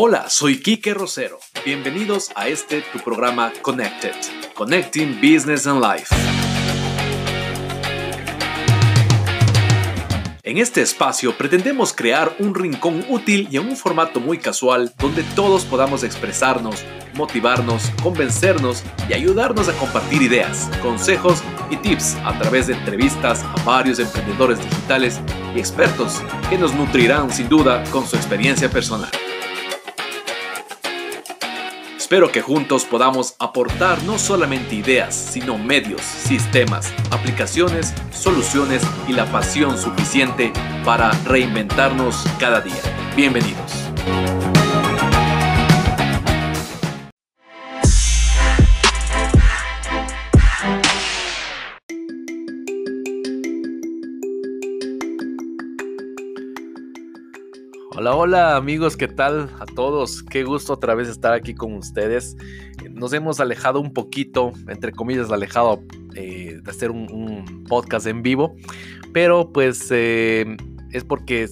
Hola, soy Kike Rosero. Bienvenidos a este tu programa Connected, Connecting Business and Life. En este espacio pretendemos crear un rincón útil y en un formato muy casual donde todos podamos expresarnos, motivarnos, convencernos y ayudarnos a compartir ideas, consejos y tips a través de entrevistas a varios emprendedores digitales y expertos que nos nutrirán sin duda con su experiencia personal. Espero que juntos podamos aportar no solamente ideas, sino medios, sistemas, aplicaciones, soluciones y la pasión suficiente para reinventarnos cada día. Bienvenidos. Hola, amigos, ¿qué tal a todos? Qué gusto otra vez estar aquí con ustedes. Nos hemos alejado un poquito, entre comillas, alejado eh, de hacer un, podcast en vivo, pero pues eh, es porque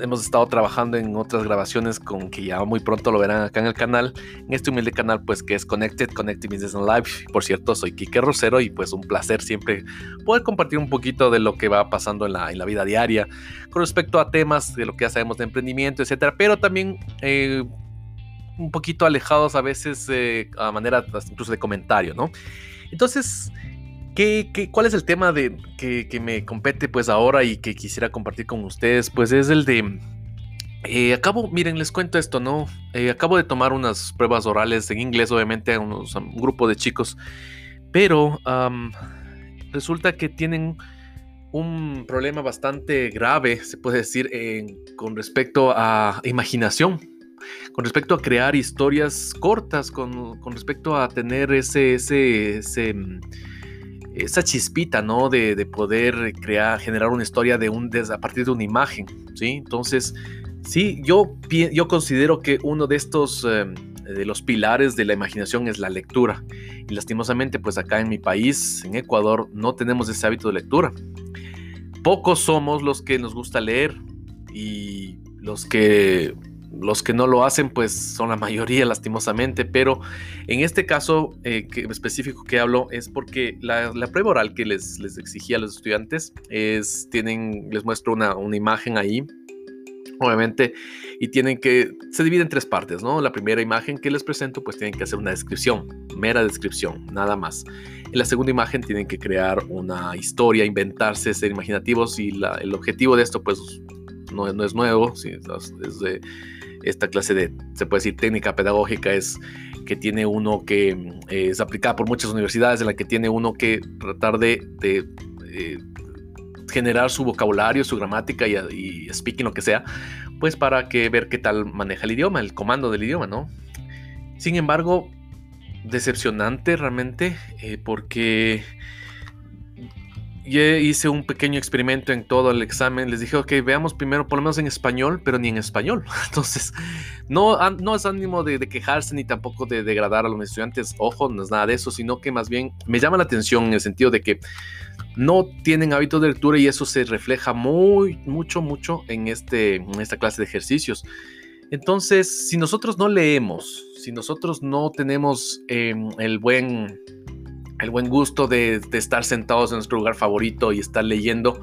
hemos estado trabajando en otras grabaciones con que ya muy pronto lo verán acá en el canal, en este humilde canal pues que es Connected, Connected Business and Life. Por cierto, soy Kike Rosero y pues un placer siempre poder compartir un poquito de lo que va pasando en la, en la vida diaria con respecto a temas de lo que ya sabemos de emprendimiento, etcétera, pero también eh, un poquito alejados a veces eh, a manera incluso de comentario, ¿no? Entonces, ¿Qué, cuál es el tema de, que, me compete pues ahora y que quisiera compartir con ustedes? Pues es el de... Eh, acabo, miren, les cuento esto, ¿no? Eh, acabo de tomar unas pruebas orales en inglés, obviamente, a, unos, un grupo de chicos, pero resulta que tienen un problema bastante grave, se puede decir, con respecto a imaginación, con respecto a crear historias cortas, con, con respecto a tener ese, ese, ese esa chispita, ¿no? De, poder crear, generar una historia de un, a partir de una imagen, ¿sí? Entonces, sí, yo, yo considero que uno de estos, em, de los pilares de la imaginación es la lectura. Y lastimosamente, pues acá en mi país, en Ecuador, no tenemos ese hábito de lectura. Pocos somos los que nos gusta leer y los que los que no lo hacen, pues son la mayoría, lastimosamente, pero en este caso eh, específico que hablo es porque la, prueba oral que les, les exigía a los estudiantes es, tienen, les muestro una, una imagen ahí, obviamente, y tienen que, se divide en tres partes, ¿no? La primera imagen que les presento, pues tienen que hacer una descripción, mera descripción, nada más. En la segunda imagen tienen que crear una historia, inventarse, ser imaginativos y el objetivo de esto, pues, no, no es nuevo, sí, es de esta clase de, se puede decir, técnica pedagógica es que tiene uno que eh, es aplicada por muchas universidades, en la que tiene uno que tratar de, eh, generar su vocabulario, su gramática y, speaking, lo que sea, pues para que ver qué tal maneja el idioma, el comando del idioma, ¿no? Sin embargo, decepcionante realmente, eh, porque yo hice un pequeño experimento en todo el examen. Les dije, ok, veamos primero por lo menos en español, pero ni en español. Entonces, no, no es ánimo de, quejarse ni tampoco de degradar a los estudiantes. Ojo, no es nada de eso, sino que más bien me llama la atención en el sentido de que no tienen hábito de lectura y eso se refleja muy, mucho, mucho en, este, en esta clase de ejercicios. Entonces, si nosotros no leemos, si nosotros no tenemos em, el buen el buen gusto de, estar sentados en nuestro lugar favorito y estar leyendo.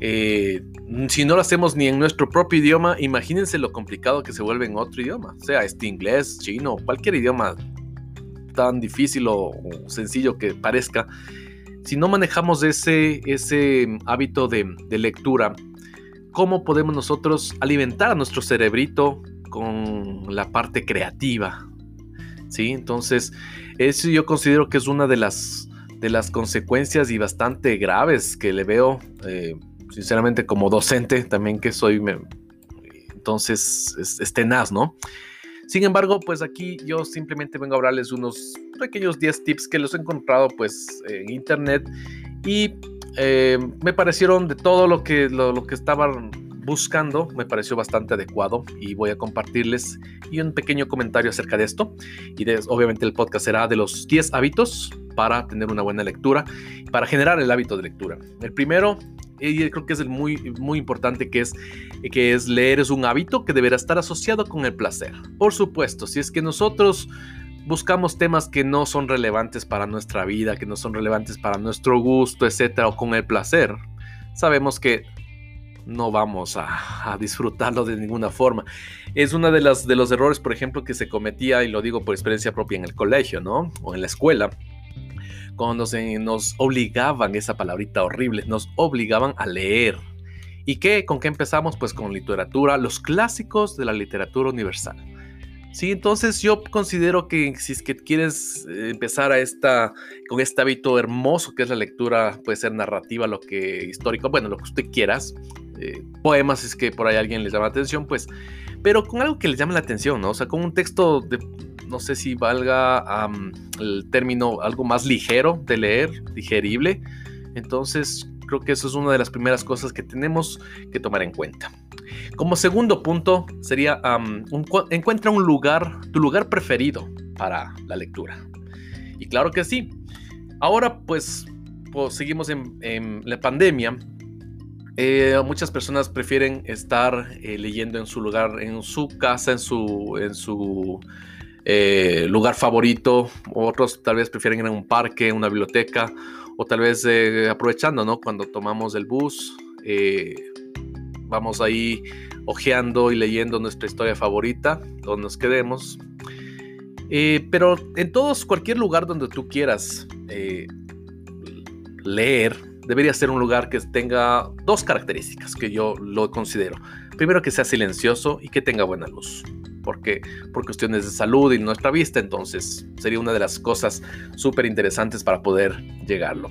Eh, si no lo hacemos ni en nuestro propio idioma, imagínense lo complicado que se vuelve en otro idioma, sea este inglés, chino, cualquier idioma tan difícil o, sencillo que parezca. Si no manejamos ese, ese hábito de, de lectura, ¿cómo podemos nosotros alimentar a nuestro cerebrito con la parte creativa? ¿Sí? Entonces, eso yo considero que es una de las, de las consecuencias y bastante graves que le veo, eh, sinceramente, como docente también que soy. entonces, es, tenaz, ¿no? Sin embargo, pues aquí yo simplemente vengo a hablarles unos pequeños 10 tips que los he encontrado pues en internet y eh, me parecieron de todo lo que, lo que estaban buscando me pareció bastante adecuado y voy a compartirles y un pequeño comentario acerca de esto. Y obviamente el podcast será de los 10 hábitos para tener una buena lectura, para generar el hábito de lectura. El primero y creo que es el muy, muy importante que es, que es leer es un hábito que deberá estar asociado con el placer. Por supuesto, si es que nosotros buscamos temas que no son relevantes para nuestra vida, que no son relevantes para nuestro gusto, etcétera, o con el placer, sabemos que no vamos a, disfrutarlo de ninguna forma. Es uno de, las, de los errores, por ejemplo, que se cometía, y lo digo por experiencia propia en el colegio, ¿no? O en la escuela, cuando se nos obligaban, esa palabrita horrible, nos obligaban a leer. ¿Y qué? ¿Con qué empezamos? Pues con literatura, los clásicos de la literatura universal. Sí, entonces yo considero que si es que quieres eh, empezar a esta, con este hábito hermoso que es la lectura, puede ser narrativa, lo que histórico, bueno, lo que usted quieras, eh, poemas es que por ahí alguien les llama la atención, pues, pero con algo que les llame la atención, ¿no? O sea, con un texto de, no sé si valga el término algo más ligero de leer, digerible. Entonces, creo que eso es una de las primeras cosas que tenemos que tomar en cuenta. Como segundo punto sería encuentra un lugar, tu lugar preferido para la lectura. Y claro que sí. Ahora pues, pues seguimos en, la pandemia. Eh, muchas personas prefieren estar eh, leyendo en su lugar, en su casa, en su, en su eh, lugar favorito. Otros tal vez prefieren ir a un parque, una biblioteca, o tal vez aprovechando, ¿no? Cuando tomamos el bus, vamos ahí ojeando y leyendo nuestra historia favorita, donde nos quedemos. Pero en todos, cualquier lugar donde tú quieras leer, debería ser un lugar que tenga dos características que yo lo considero. Primero, que sea silencioso y que tenga buena luz. Porque por cuestiones de salud y nuestra vista, entonces sería una de las cosas súper interesantes para poder llegarlo.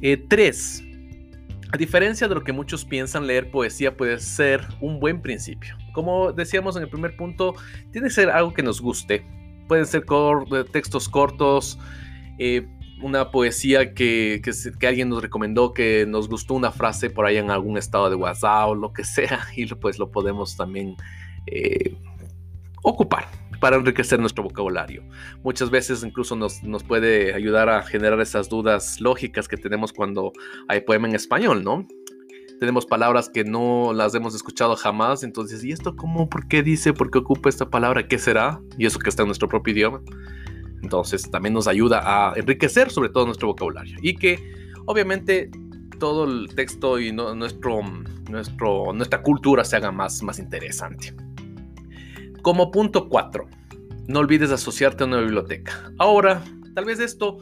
Eh, tres, a diferencia de lo que muchos piensan, leer poesía puede ser un buen principio. Como decíamos en el primer punto, tiene que ser algo que nos guste. Pueden ser textos cortos, eh, una poesía que, que, alguien nos recomendó, que nos gustó una frase por ahí en algún estado de WhatsApp o lo que sea, y pues lo podemos también eh, ocupar para enriquecer nuestro vocabulario. Muchas veces incluso nos, nos, puede ayudar a generar esas dudas lógicas que tenemos cuando hay poema en español, ¿no? Tenemos palabras que no las hemos escuchado jamás, entonces, ¿y esto cómo? ¿Por qué dice? ¿Por qué ocupa esta palabra? ¿Qué será? Y eso que está en nuestro propio idioma. Entonces, también nos ayuda a enriquecer sobre todo nuestro vocabulario. Y que, obviamente, todo el texto y nuestro, nuestra cultura se haga más, más interesante. Como punto 4, no olvides asociarte a una biblioteca. Ahora, tal vez esto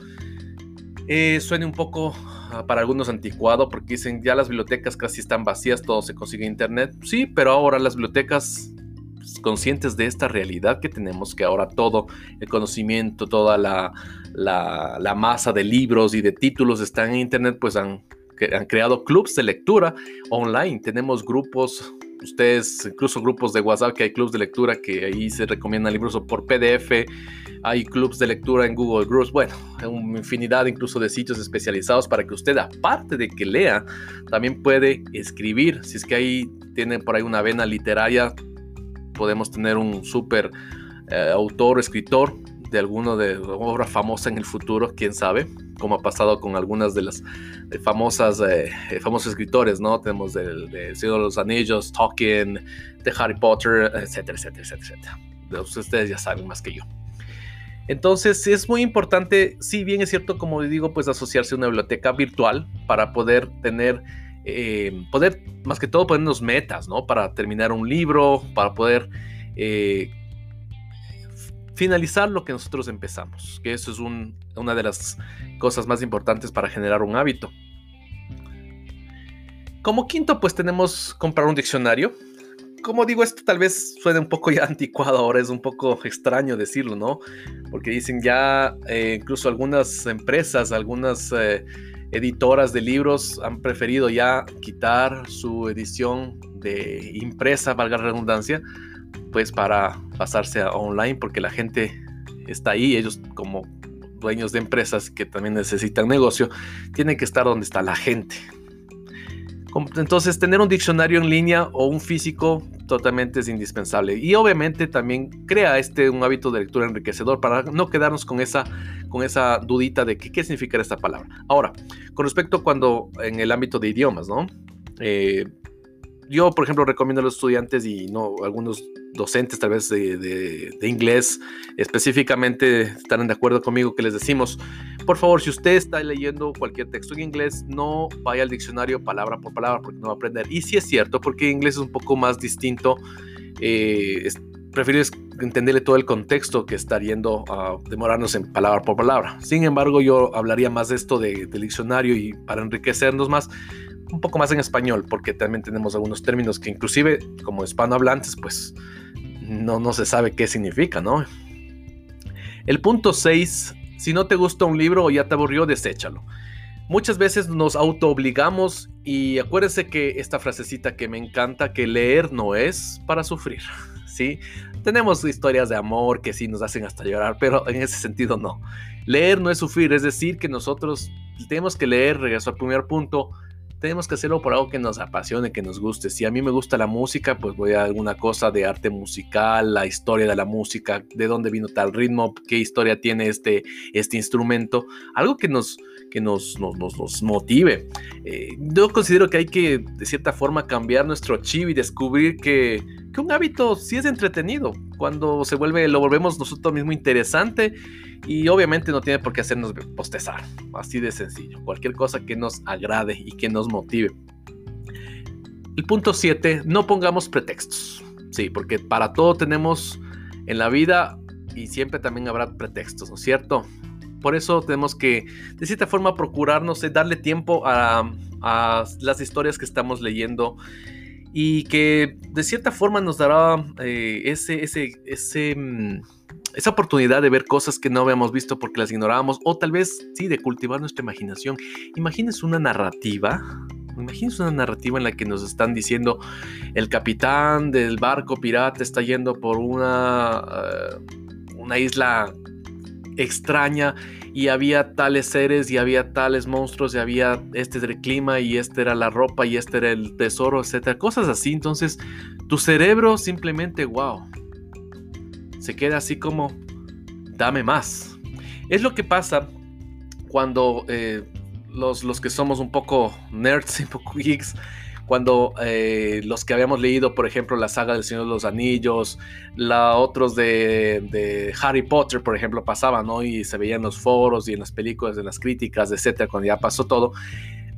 eh, suene un poco ah, para algunos anticuado porque dicen ya las bibliotecas casi están vacías, todo se consigue en internet. Sí, pero ahora las bibliotecas conscientes de esta realidad que tenemos, que ahora todo el conocimiento, toda la, la, masa de libros y de títulos están en internet, pues han, han creado clubs de lectura online. Tenemos grupos ustedes, incluso grupos de WhatsApp, que hay clubs de lectura que ahí se recomiendan libros por PDF, hay clubs de lectura en Google Groups, bueno, una infinidad incluso de sitios especializados para que usted, aparte de que lea, también puede escribir. Si es que ahí tienen por ahí una vena literaria, podemos tener un súper eh, autor o escritor de alguno de obra famosa en el futuro, quién sabe, como ha pasado con algunas de las famosas eh, famosos escritores, ¿no? Tenemos del de de los Anillos, Tolkien, de Harry Potter, etcétera, etcétera, etcétera, Ustedes ya saben más que yo. Entonces es muy importante, si bien es cierto, como digo, pues asociarse a una biblioteca virtual para poder tener, eh, poder más que todo ponernos metas, ¿no? Para terminar un libro, para poder eh, finalizar lo que nosotros empezamos, que eso es una de las cosas más importantes para generar un hábito. Como quinto, pues tenemos comprar un diccionario. Como digo, esto tal vez suene un poco ya anticuado, ahora es un poco extraño decirlo, ¿no? Porque dicen ya, eh, incluso algunas empresas, algunas eh, editoras de libros han preferido ya quitar su edición de impresa, valga la redundancia, pues para pasarse a online porque la gente está ahí, ellos como dueños de empresas que también necesitan negocio, tienen que estar donde está la gente. Entonces, tener un diccionario en línea o un físico totalmente es indispensable. Y obviamente también crea este un hábito de lectura enriquecedor para no quedarnos con esa, con esa dudita de qué, qué significa esta palabra. Ahora, con respecto a cuando en el ámbito de idiomas, ¿no? Eh, yo, por ejemplo, recomiendo a los estudiantes y no algunos docentes tal vez de, inglés específicamente estarán de acuerdo conmigo que les decimos, por favor, si usted está leyendo cualquier texto en inglés, no vaya al diccionario palabra por palabra porque no va a aprender. Y sí es cierto, porque inglés es un poco más distinto. Eh, prefieres entenderle todo el contexto que estar yendo a demorarnos en palabra por palabra. Sin embargo, yo hablaría más de esto de, del diccionario y para enriquecernos más, un poco más en español, porque también tenemos algunos términos que inclusive como hispanohablantes, pues no, no se sabe qué significa, ¿no? El punto 6, si no te gusta un libro o ya te aburrió, deséchalo. Muchas veces nos autoobligamos y acuérdense que esta frasecita que me encanta, que leer no es para sufrir, ¿sí? Tenemos historias de amor que sí nos hacen hasta llorar, pero en ese sentido no. Leer no es sufrir, es decir, que nosotros tenemos que leer, regreso al primer punto, tenemos que hacerlo por algo que nos apasione, que nos guste. Si a mí me gusta la música, pues voy a alguna cosa de arte musical, la historia de la música, de dónde vino tal ritmo, qué historia tiene este, este instrumento, algo que nos, que nos, nos, motive. Eh, yo considero que hay que, de cierta forma, cambiar nuestro chip y descubrir que, que un hábito sí es entretenido, cuando se vuelve, lo volvemos nosotros mismos interesante y obviamente no tiene por qué hacernos postezar, así de sencillo, cualquier cosa que nos agrade y que nos motive. El punto 7, no pongamos pretextos. Sí, porque para todo tenemos en la vida y siempre también habrá pretextos, ¿no es cierto? Por eso tenemos que, de cierta forma, procurarnos, darle tiempo a, las historias que estamos leyendo y que de cierta forma nos dará eh, ese, ese, ese mm, esa oportunidad de ver cosas que no habíamos visto porque las ignorábamos o tal vez sí de cultivar nuestra imaginación. Imagínense una narrativa, imagínense una narrativa en la que nos están diciendo el capitán del barco pirata está yendo por una, eh, una isla extraña y había tales seres y había tales monstruos y había este era clima y este era la ropa y este era el tesoro, etcétera, cosas así. Entonces, tu cerebro simplemente, wow, se queda así como, dame más. Es lo que pasa cuando eh, los, los, que somos un poco nerds, un poco geeks, cuando eh, los que habíamos leído, por ejemplo, la saga del Señor de los Anillos, la otros de, de, Harry Potter, por ejemplo, pasaban, ¿no? Y se veían en los foros y en las películas, en las críticas, etcétera, cuando ya pasó todo.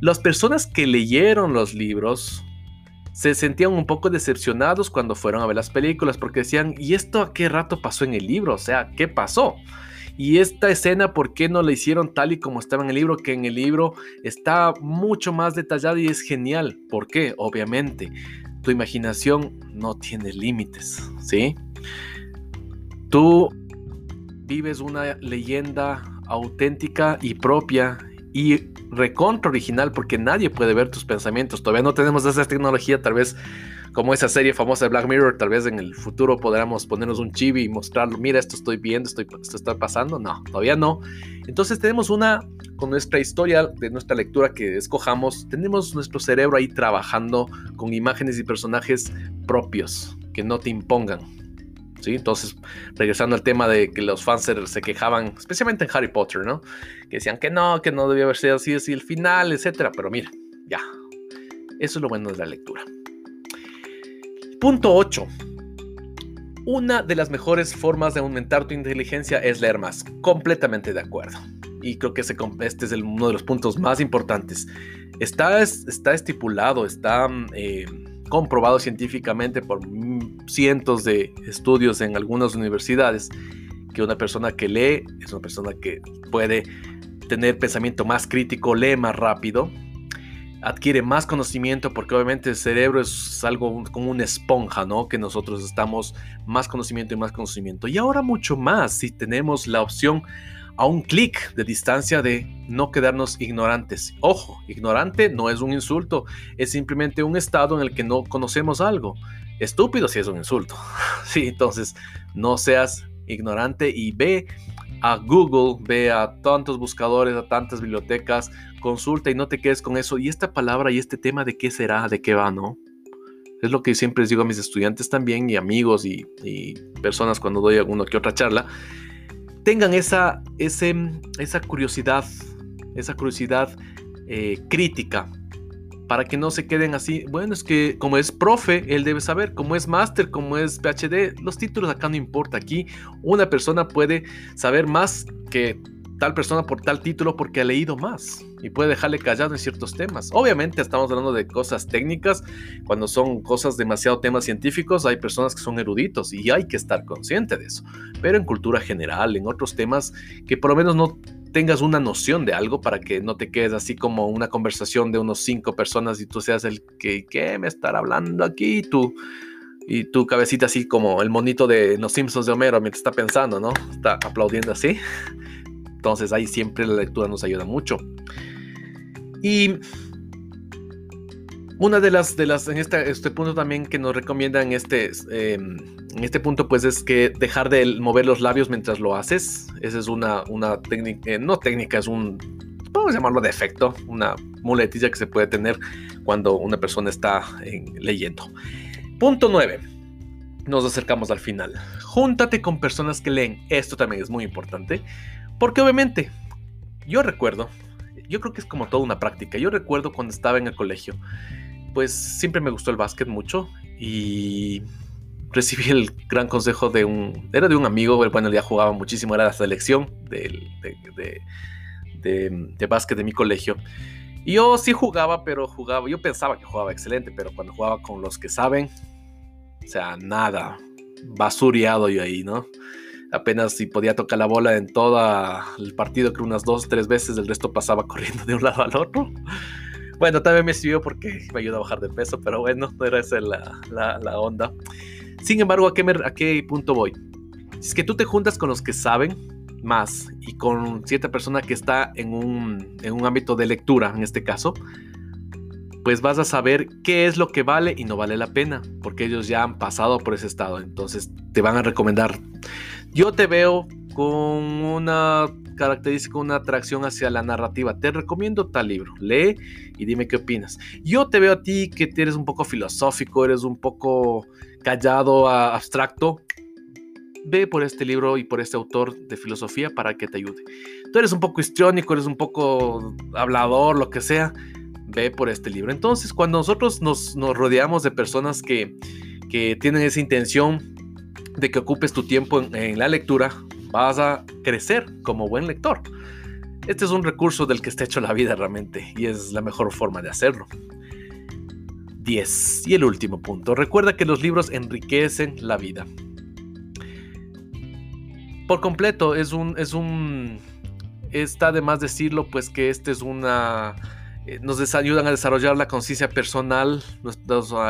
Las personas que leyeron los libros se sentían un poco decepcionados cuando fueron a ver las películas porque decían, ¿y esto a qué rato pasó en el libro? O sea, ¿qué pasó? Y esta escena, ¿por qué no la hicieron tal y como estaba en el libro? Que en el libro está mucho más detallada y es genial. ¿Por qué? Obviamente, tu imaginación no tiene límites, ¿sí? Tú vives una leyenda auténtica y propia y recontra original porque nadie puede ver tus pensamientos. Todavía no tenemos esa tecnología, tal vez como esa serie famosa de Black Mirror, tal vez en el futuro podamos ponernos un chibi y mostrarlo, mira, esto estoy viendo, esto, está pasando. No, todavía no. Entonces tenemos una, con nuestra historia, de nuestra lectura que escojamos, tenemos nuestro cerebro ahí trabajando con imágenes y personajes propios, que no te impongan. Entonces, regresando al tema de que los fans se, quejaban, especialmente en Harry Potter, ¿no? Que decían que no, que no debía haber sido así, así el final, etcétera. Pero mira, ya. Eso es lo bueno de la lectura. Punto 8. Una de las mejores formas de aumentar tu inteligencia es leer más. Completamente de acuerdo. Y creo que este es uno de los puntos más importantes. Está, está estipulado, está eh, comprobado científicamente por cientos de estudios en algunas universidades que una persona que lee es una persona que puede tener pensamiento más crítico, lee más rápido, adquiere más conocimiento porque obviamente el cerebro es algo como una esponja, ¿no? Que nosotros estamos más conocimiento y más conocimiento. Y ahora mucho más si tenemos la opción a un clic de distancia de no quedarnos ignorantes. Ojo, ignorante no es un insulto, es simplemente un estado en el que no conocemos algo. Estúpido si es un insulto. sí, entonces no seas ignorante y ve a Google, ve a tantos buscadores, a tantas bibliotecas, consulta y no te quedes con eso. Y esta palabra y este tema de qué será, de qué va, ¿no? Es lo que siempre les digo a mis estudiantes también y amigos y, personas cuando doy alguna que otra charla. Tengan esa, esa curiosidad, esa curiosidad eh, crítica para que no se queden así. Bueno, es que como es profe, él debe saber, como es máster, como es PhD, los títulos acá no importa. Aquí una persona puede saber más que tal persona por tal título porque ha leído más y puede dejarle callado en ciertos temas. Obviamente estamos hablando de cosas técnicas, cuando son cosas demasiado temas científicos hay personas que son eruditos y hay que estar consciente de eso. Pero en cultura general, en otros temas que por lo menos no tengas una noción de algo para que no te quedes así como una conversación de unos cinco personas y tú seas el que, ¿qué me estará hablando aquí? Tú, y tu cabecita así como el monito de los Simpsons de Homero mientras está pensando, ¿no? Está aplaudiendo así. Entonces ahí siempre la lectura nos ayuda mucho. Y una de las, de las en este, este punto también que nos recomiendan este, em, en este punto, pues es que dejar de mover los labios mientras lo haces. Esa es una, una técnica, eh, no técnica, es un, podemos llamarlo defecto, una muletilla que se puede tener cuando una persona está leyendo. Punto 9. Nos acercamos al final. Júntate con personas que leen. Esto también es muy importante. Porque obviamente, yo recuerdo, yo creo que es como toda una práctica. Yo recuerdo cuando estaba en el colegio, pues siempre me gustó el básquet mucho y recibí el gran consejo de un, era de un amigo, bueno, ya jugaba muchísimo, era la selección de, de, básquet de mi colegio. Y yo sí jugaba, pero jugaba, yo pensaba que jugaba excelente, pero cuando jugaba con los que saben, o sea, nada, basureado yo ahí, ¿no? Apenas si podía tocar la bola en todo el partido, creo unas dos, tres veces, el resto pasaba corriendo de un lado al otro. Bueno, también me sirvió porque me ayudó a bajar de peso, pero bueno, no era esa la, la, onda. Sin embargo, ¿a qué, ¿a qué punto voy? Es que tú te juntas con los que saben más y con cierta persona que está en un, en un ámbito de lectura, en este caso, pues vas a saber qué es lo que vale y no vale la pena, porque ellos ya han pasado por ese estado, entonces te van a recomendar. Yo te veo con una característica, una atracción hacia la narrativa. Te recomiendo tal libro, lee y dime qué opinas. Yo te veo a ti que eres un poco filosófico, eres un poco callado, abstracto, ve por este libro y por este autor de filosofía para que te ayude. Tú eres un poco histriónico, eres un poco hablador, lo que sea, ve por este libro. Entonces, cuando nosotros nos, rodeamos de personas que, tienen esa intención de que ocupes tu tiempo en, la lectura, vas a crecer como buen lector. Este es un recurso del que está hecho la vida realmente y es la mejor forma de hacerlo. 10. Y el último punto, recuerda que los libros enriquecen la vida. Por completo, es un, es un, está de más decirlo, pues que este es una, eh, nos ayudan a desarrollar la conciencia personal, nos,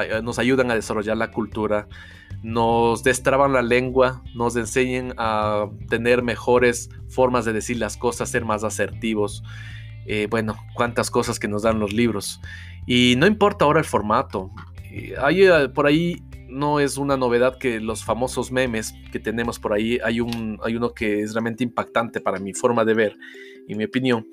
eh, nos, ayudan a desarrollar la cultura, nos destraban la lengua, nos enseñan a tener mejores formas de decir las cosas, ser más asertivos. Eh, bueno, cuántas cosas que nos dan los libros. Y no importa ahora el formato. Hay, eh, por ahí no es una novedad que los famosos memes que tenemos por ahí, hay, un, hay uno que es realmente impactante para mi forma de ver y mi opinión.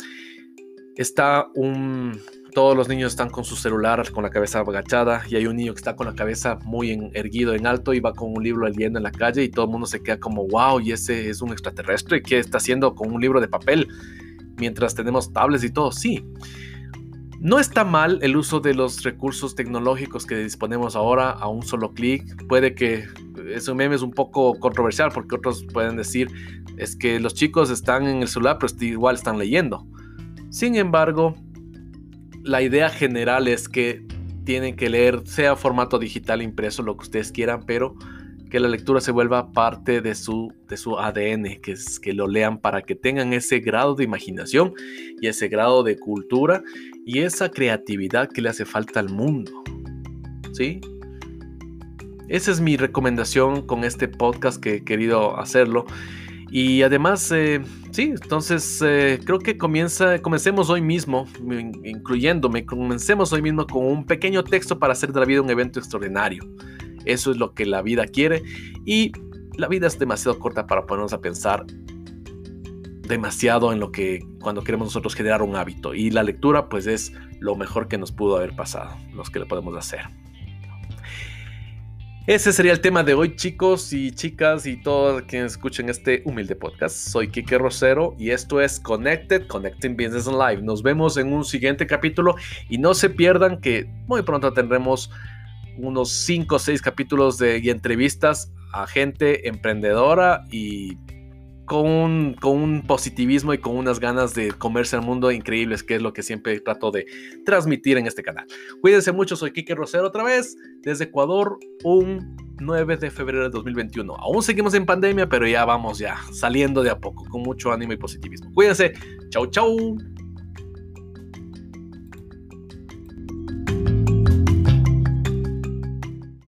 Está un... Todos los niños están con su celular, con la cabeza agachada, y hay un niño que está con la cabeza muy erguido en alto y va con un libro leyendo en la calle y todo el mundo se queda como, wow, y ese es un extraterrestre, ¿qué está haciendo con un libro de papel? Mientras tenemos tablets y todo, sí. No está mal el uso de los recursos tecnológicos que disponemos ahora a un solo clic. Puede que ese meme es un poco controversial porque otros pueden decir es que los chicos están en el celular pero igual están leyendo. Sin embargo, la idea general es que tienen que leer sea formato digital impreso, lo que ustedes quieran, pero que la lectura se vuelva parte de su, de su ADN, que, es, que lo lean para que tengan ese grado de imaginación y ese grado de cultura y esa creatividad que le hace falta al mundo. ¿Sí? Esa es mi recomendación con este podcast que he querido hacerlo. Y además, eh, sí, entonces eh, creo que comienza, comencemos hoy mismo, incluyéndome, comencemos hoy mismo con un pequeño texto para hacer de la vida un evento extraordinario. Eso es lo que la vida quiere y la vida es demasiado corta para ponernos a pensar demasiado en lo que cuando queremos nosotros generar un hábito. Y la lectura pues es lo mejor que nos pudo haber pasado, los que le podemos hacer. Ese sería el tema de hoy, chicos y chicas y todos quienes escuchen este humilde podcast. Soy Kike Rosero y esto es Connected, Connecting Business Live. Nos vemos en un siguiente capítulo y no se pierdan que muy pronto tendremos unos 5 o 6 capítulos de y entrevistas a gente emprendedora y con un, positivismo y con unas ganas de comerse al mundo increíbles, que es lo que siempre trato de transmitir en este canal. Cuídense mucho, soy Kike Rosero otra vez, desde Ecuador, un 9 de febrero de 2021. Aún seguimos en pandemia, pero ya vamos ya saliendo de a poco, con mucho ánimo y positivismo. Cuídense, chau chau.